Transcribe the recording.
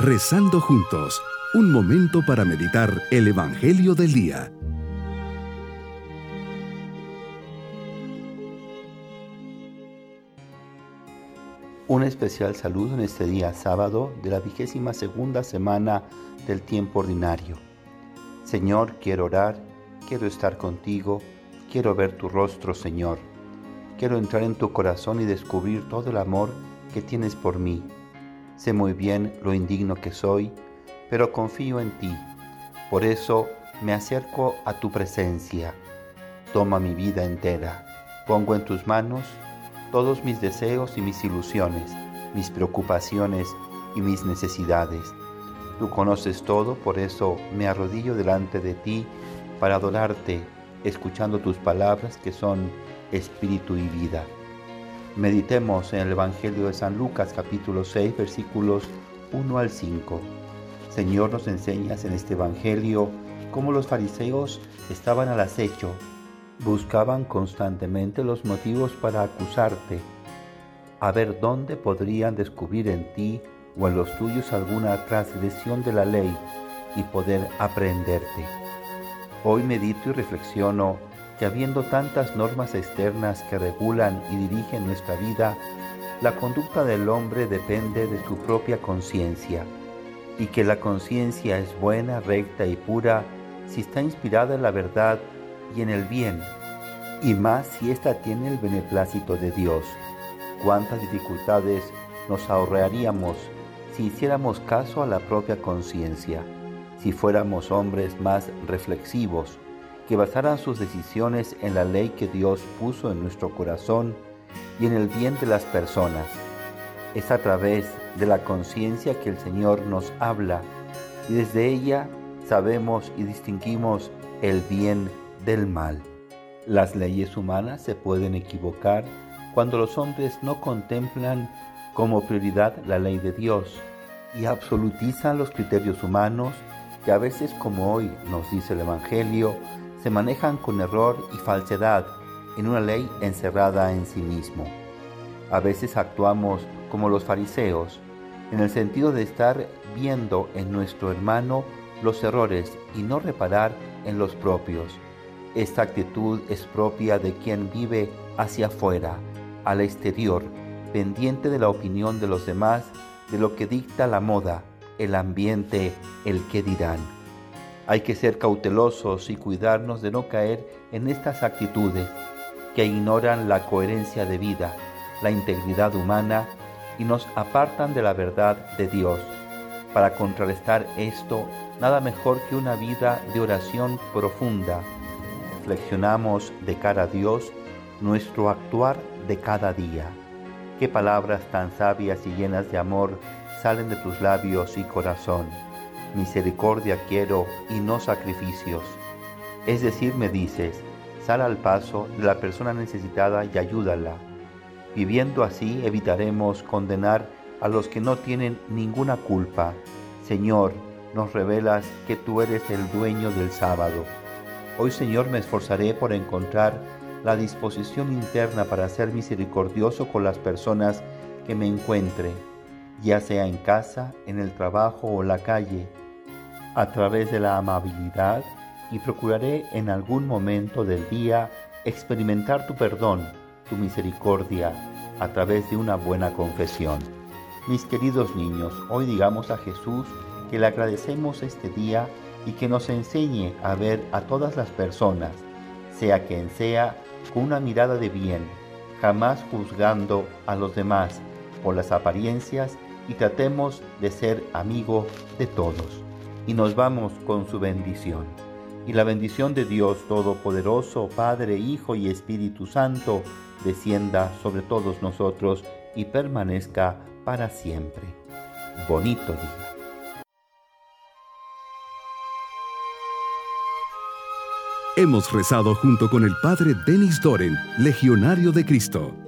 Rezando juntos, un momento para meditar el Evangelio del Día. Un especial saludo en este día sábado de la vigésima segunda semana del tiempo ordinario. Señor, quiero orar, quiero estar contigo, quiero ver tu rostro, Señor. Quiero entrar en tu corazón y descubrir todo el amor que tienes por mí. Sé muy bien lo indigno que soy, pero confío en ti. Por eso me acerco a tu presencia. Toma mi vida entera. Pongo en tus manos todos mis deseos y mis ilusiones, mis preocupaciones y mis necesidades. Tú conoces todo, por eso me arrodillo delante de ti para adorarte, escuchando tus palabras que son espíritu y vida. Meditemos en el Evangelio de San Lucas capítulo 6 versículos 1 al 5. Señor, nos enseñas en este Evangelio cómo los fariseos estaban al acecho buscaban constantemente los motivos para acusarte, a ver dónde podrían descubrir en ti o en los tuyos alguna transgresión de la ley y poder aprenderte. Hoy medito y reflexiono que habiendo tantas normas externas que regulan y dirigen nuestra vida, la conducta del hombre depende de su propia conciencia y que la conciencia es buena, recta y pura si está inspirada en la verdad y en el bien, y más si ésta tiene el beneplácito de Dios. Cuántas dificultades nos ahorraríamos si hiciéramos caso a la propia conciencia, si fuéramos hombres más reflexivos, que basaran sus decisiones en la ley que Dios puso en nuestro corazón y en el bien de las personas. Es a través de la conciencia que el Señor nos habla y desde ella sabemos y distinguimos el bien del mal. Las leyes humanas se pueden equivocar cuando los hombres no contemplan como prioridad la ley de Dios y absolutizan los criterios humanos que a veces, como hoy nos dice el Evangelio, se manejan con error y falsedad en una ley encerrada en sí mismo. A veces actuamos como los fariseos, en el sentido de estar viendo en nuestro hermano los errores y no reparar en los propios esta actitud es propia de quien vive hacia afuera, al exterior, pendiente de la opinión de los demás, de lo que dicta la moda, el ambiente, el que dirán. Hay que ser cautelosos y cuidarnos de no caer en estas actitudes que ignoran la coherencia de vida, la integridad humana y nos apartan de la verdad de Dios. Para contrarrestar esto, nada mejor que una vida de oración profunda, reflexionamos de cara a Dios nuestro actuar de cada día. Qué palabras tan sabias y llenas de amor salen de tus labios y corazón. Misericordia quiero y no sacrificios. Es decir, me dices, sal al paso de la persona necesitada y ayúdala. Viviendo así evitaremos condenar a los que no tienen ninguna culpa. Señor, nos revelas que tú eres el dueño del sábado Hoy Señor me esforzaré por encontrar la disposición interna para ser misericordioso con las personas que me encuentre, ya sea en casa, en el trabajo o la calle, a través de la amabilidad y procuraré en algún momento del día experimentar tu perdón, tu misericordia, a través de una buena confesión. Mis queridos niños, hoy digamos a Jesús que le agradecemos este día y que nos enseñe a ver a todas las personas, sea quien sea, con una mirada de bien, jamás juzgando a los demás por las apariencias y tratemos de ser amigos de todos. Y nos vamos con su bendición. Y la bendición de Dios Todopoderoso, Padre, Hijo y Espíritu Santo, descienda sobre todos nosotros y permanezca para siempre. Bonito día. Hemos rezado junto con el Padre Denis Doren, Legionario de Cristo.